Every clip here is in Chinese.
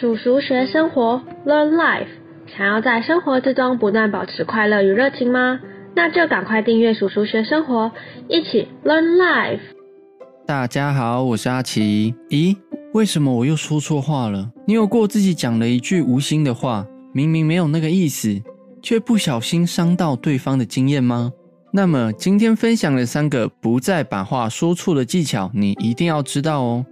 叔叔学生活，Learn Life。想要在生活之中不断保持快乐与热情吗？那就赶快订阅叔叔学生活，一起 Learn Life。大家好，我是阿奇。咦，为什么我又说错话了？你有过自己讲了一句无心的话，明明没有那个意思，却不小心伤到对方的经验吗？那么今天分享的三个不再把话说错的技巧，你一定要知道哦。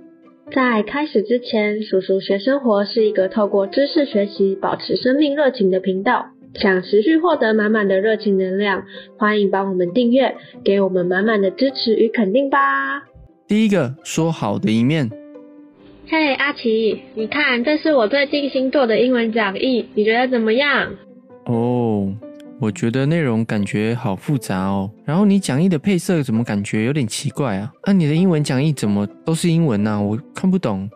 在开始之前，叔叔学生活是一个透过知识学习保持生命热情的频道。想持续获得满满的热情能量，欢迎帮我们订阅，给我们满满的支持与肯定吧。第一个说好的一面。嘿，阿奇，你看，这是我最近新做的英文讲义，你觉得怎么样？哦。我觉得内容感觉好复杂哦，然后你讲义的配色怎么感觉有点奇怪啊？那你的英文讲义怎么都是英文呢？我看不懂。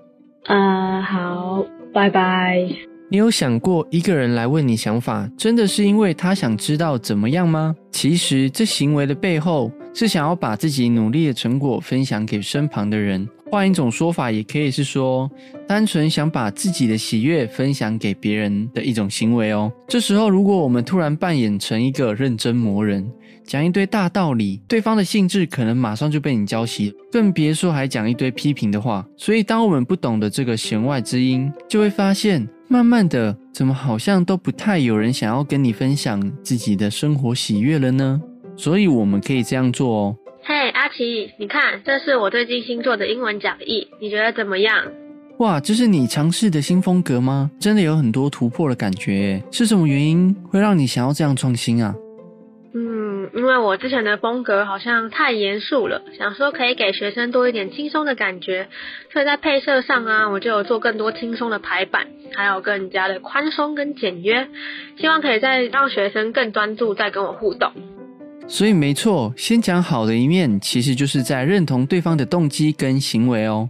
啊，好，拜拜。你有想过一个人来问你想法，真的是因为他想知道怎么样吗？其实这行为的背后是想要把自己努力的成果分享给身旁的人。换一种说法，也可以是说，单纯想把自己的喜悦分享给别人的一种行为哦。这时候，如果我们突然扮演成一个认真魔人，讲一堆大道理，对方的兴致可能马上就被你浇熄，更别说还讲一堆批评的话。所以，当我们不懂得这个弦外之音，就会发现，慢慢的，怎么好像都不太有人想要跟你分享自己的生活喜悦了呢？所以，我们可以这样做哦。嘿，阿奇，你看，这是我最近新做的英文讲义，你觉得怎么样？哇，这是你尝试的新风格吗？真的有很多突破的感觉，是什么原因会让你想要这样创新啊？嗯，因为我之前的风格好像太严肃了，想说可以给学生多一点轻松的感觉，所以在配色上啊，我就有做更多轻松的排版，还有更加的宽松跟简约，希望可以再让学生更专注在跟我互动。所以没错，先讲好的一面，其实就是在认同对方的动机跟行为哦。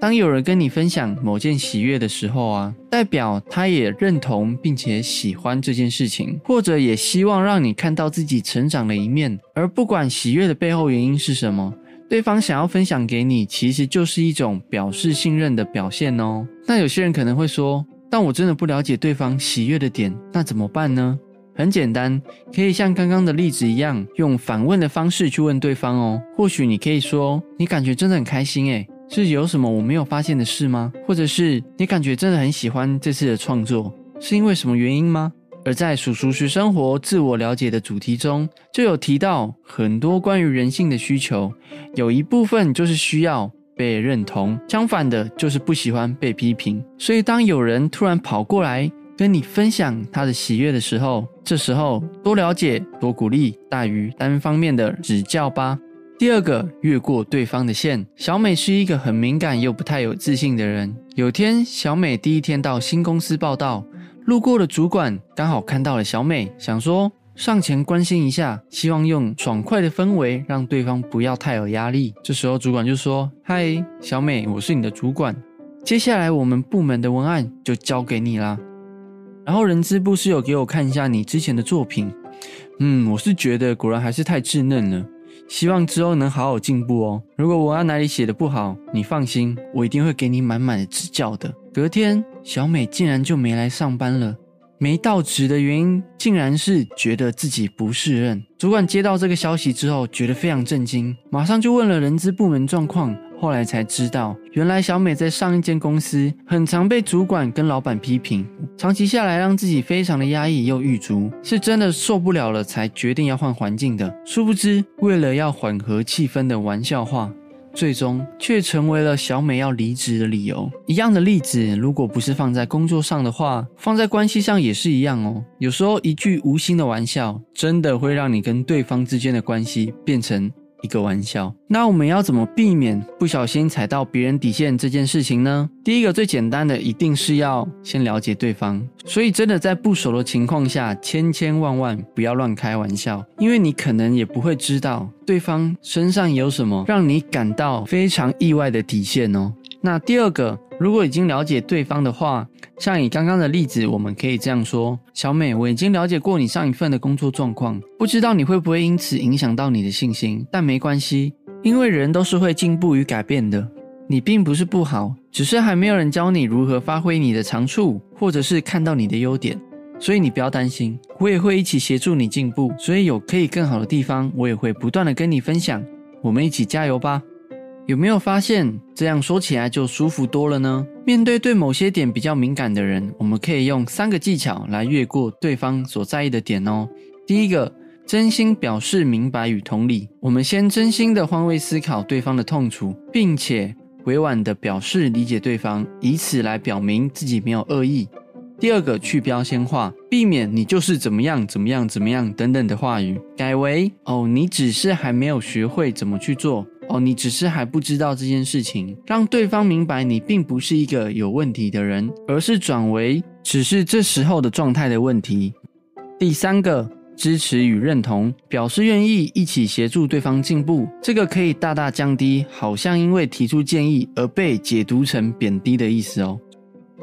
当有人跟你分享某件喜悦的时候啊，代表他也认同并且喜欢这件事情，或者也希望让你看到自己成长的一面。而不管喜悦的背后原因是什么，对方想要分享给你，其实就是一种表示信任的表现哦。那有些人可能会说，但我真的不了解对方喜悦的点，那怎么办呢？很简单，可以像刚刚的例子一样，用反问的方式去问对方哦。或许你可以说：“你感觉真的很开心诶，是有什么我没有发现的事吗？”或者是“你感觉真的很喜欢这次的创作，是因为什么原因吗？”而在“叔叔学生活”自我了解的主题中，就有提到很多关于人性的需求，有一部分就是需要被认同，相反的就是不喜欢被批评。所以，当有人突然跑过来，跟你分享他的喜悦的时候，这时候多了解、多鼓励大于单方面的指教吧。第二个，越过对方的线。小美是一个很敏感又不太有自信的人。有天，小美第一天到新公司报道，路过的主管刚好看到了小美，想说上前关心一下，希望用爽快的氛围让对方不要太有压力。这时候，主管就说：“嗨，小美，我是你的主管，接下来我们部门的文案就交给你啦。”然后人资部是有给我看一下你之前的作品，嗯，我是觉得果然还是太稚嫩了，希望之后能好好进步哦。如果文案哪里写的不好，你放心，我一定会给你满满的指教的。隔天，小美竟然就没来上班了，没到职的原因竟然是觉得自己不适任。主管接到这个消息之后，觉得非常震惊，马上就问了人资部门状况。后来才知道，原来小美在上一间公司很常被主管跟老板批评，长期下来让自己非常的压抑又郁卒，是真的受不了了才决定要换环境的。殊不知，为了要缓和气氛的玩笑话，最终却成为了小美要离职的理由。一样的例子，如果不是放在工作上的话，放在关系上也是一样哦。有时候一句无心的玩笑，真的会让你跟对方之间的关系变成。一个玩笑，那我们要怎么避免不小心踩到别人底线这件事情呢？第一个最简单的，一定是要先了解对方。所以真的在不熟的情况下，千千万万不要乱开玩笑，因为你可能也不会知道对方身上有什么让你感到非常意外的底线哦。那第二个。如果已经了解对方的话，像以刚刚的例子，我们可以这样说：小美，我已经了解过你上一份的工作状况，不知道你会不会因此影响到你的信心，但没关系，因为人都是会进步与改变的。你并不是不好，只是还没有人教你如何发挥你的长处，或者是看到你的优点。所以你不要担心，我也会一起协助你进步。所以有可以更好的地方，我也会不断的跟你分享。我们一起加油吧！有没有发现这样说起来就舒服多了呢？面对对某些点比较敏感的人，我们可以用三个技巧来越过对方所在意的点哦。第一个，真心表示明白与同理。我们先真心的换位思考对方的痛楚，并且委婉的表示理解对方，以此来表明自己没有恶意。第二个去标签化，避免你就是怎么样怎么样怎么样等等的话语，改为哦，你只是还没有学会怎么去做，哦，你只是还不知道这件事情，让对方明白你并不是一个有问题的人，而是转为只是这时候的状态的问题。第三个，支持与认同，表示愿意一起协助对方进步，这个可以大大降低好像因为提出建议而被解读成贬低的意思哦。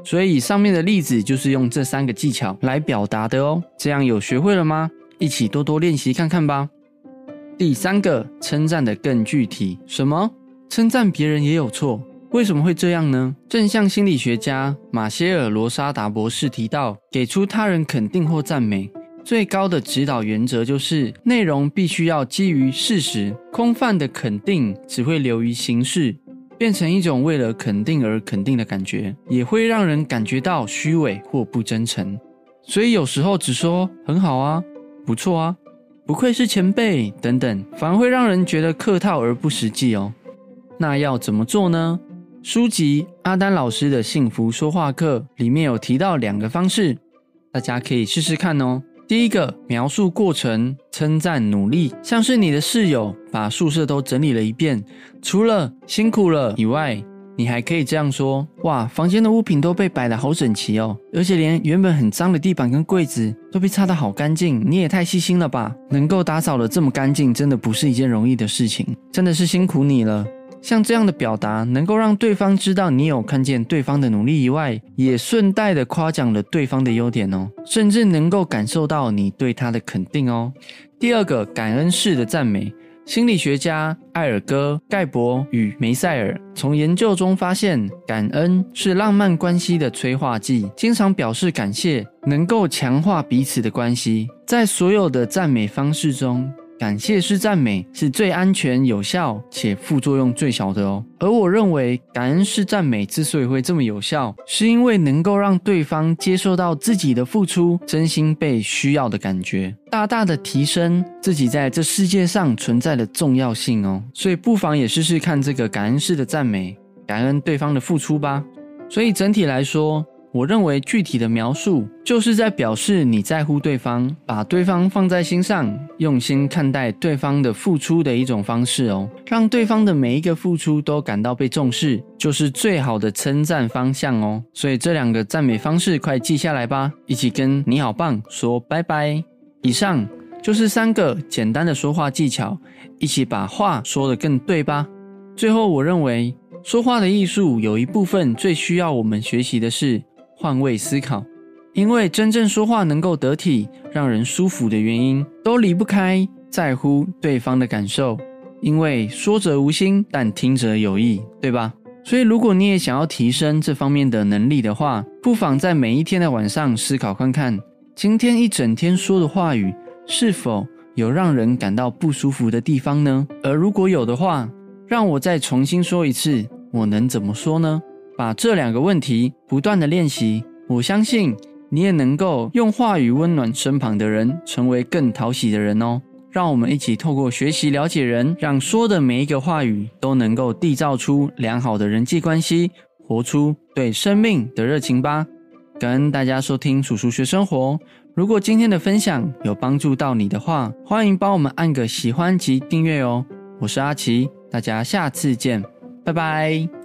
所以上面的例子就是用这三个技巧来表达的哦。这样有学会了吗？一起多多练习看看吧。第三个，称赞的更具体。什么？称赞别人也有错？为什么会这样呢？正向心理学家马歇尔·罗莎达博士提到，给出他人肯定或赞美，最高的指导原则就是内容必须要基于事实。空泛的肯定只会流于形式。变成一种为了肯定而肯定的感觉，也会让人感觉到虚伪或不真诚。所以有时候只说很好啊、不错啊、不愧是前辈等等，反而会让人觉得客套而不实际哦。那要怎么做呢？书籍阿丹老师的幸福说话课里面有提到两个方式，大家可以试试看哦。第一个描述过程，称赞努力，像是你的室友把宿舍都整理了一遍，除了辛苦了以外，你还可以这样说：哇，房间的物品都被摆得好整齐哦，而且连原本很脏的地板跟柜子都被擦得好干净，你也太细心了吧！能够打扫得这么干净，真的不是一件容易的事情，真的是辛苦你了。像这样的表达，能够让对方知道你有看见对方的努力以外，也顺带的夸奖了对方的优点哦，甚至能够感受到你对他的肯定哦。第二个，感恩式的赞美。心理学家艾尔戈·盖博与梅塞尔从研究中发现，感恩是浪漫关系的催化剂。经常表示感谢，能够强化彼此的关系。在所有的赞美方式中。感谢式赞美是最安全、有效且副作用最小的哦。而我认为，感恩式赞美之所以会这么有效，是因为能够让对方接受到自己的付出，真心被需要的感觉，大大的提升自己在这世界上存在的重要性哦。所以，不妨也试试看这个感恩式的赞美，感恩对方的付出吧。所以，整体来说。我认为具体的描述就是在表示你在乎对方，把对方放在心上，用心看待对方的付出的一种方式哦。让对方的每一个付出都感到被重视，就是最好的称赞方向哦。所以这两个赞美方式快记下来吧，一起跟你好棒说拜拜。以上就是三个简单的说话技巧，一起把话说得更对吧。最后，我认为说话的艺术有一部分最需要我们学习的是。换位思考，因为真正说话能够得体、让人舒服的原因，都离不开在乎对方的感受。因为说者无心，但听者有意，对吧？所以，如果你也想要提升这方面的能力的话，不妨在每一天的晚上思考看看，今天一整天说的话语是否有让人感到不舒服的地方呢？而如果有的话，让我再重新说一次，我能怎么说呢？把这两个问题不断的练习，我相信你也能够用话语温暖身旁的人，成为更讨喜的人哦。让我们一起透过学习了解人，让说的每一个话语都能够缔造出良好的人际关系，活出对生命的热情吧。感恩大家收听叔叔学生活。如果今天的分享有帮助到你的话，欢迎帮我们按个喜欢及订阅哦。我是阿奇，大家下次见，拜拜。